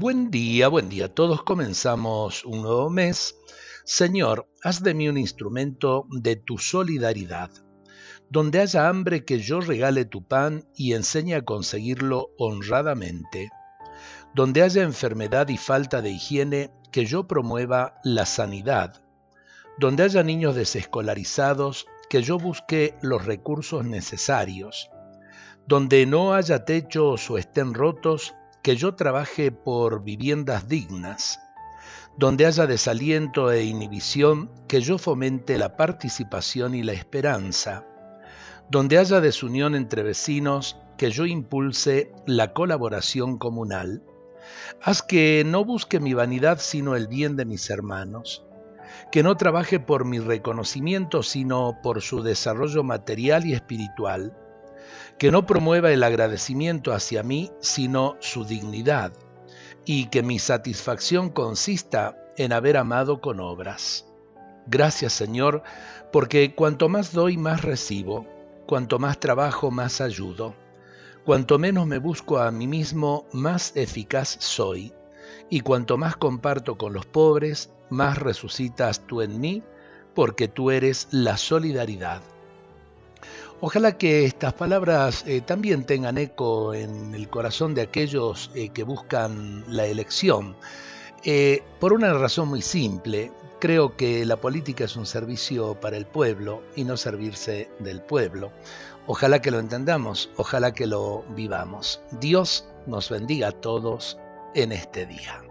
Buen día, buen día. Todos comenzamos un nuevo mes. Señor, haz de mí un instrumento de tu solidaridad. Donde haya hambre, que yo regale tu pan y enseñe a conseguirlo honradamente. Donde haya enfermedad y falta de higiene, que yo promueva la sanidad. Donde haya niños desescolarizados, que yo busque los recursos necesarios. Donde no haya techos o estén rotos, que yo trabaje por viviendas dignas, donde haya desaliento e inhibición, que yo fomente la participación y la esperanza, donde haya desunión entre vecinos, que yo impulse la colaboración comunal. Haz que no busque mi vanidad sino el bien de mis hermanos, que no trabaje por mi reconocimiento sino por su desarrollo material y espiritual que no promueva el agradecimiento hacia mí, sino su dignidad, y que mi satisfacción consista en haber amado con obras. Gracias Señor, porque cuanto más doy, más recibo, cuanto más trabajo, más ayudo, cuanto menos me busco a mí mismo, más eficaz soy, y cuanto más comparto con los pobres, más resucitas tú en mí, porque tú eres la solidaridad. Ojalá que estas palabras eh, también tengan eco en el corazón de aquellos eh, que buscan la elección. Eh, por una razón muy simple, creo que la política es un servicio para el pueblo y no servirse del pueblo. Ojalá que lo entendamos, ojalá que lo vivamos. Dios nos bendiga a todos en este día.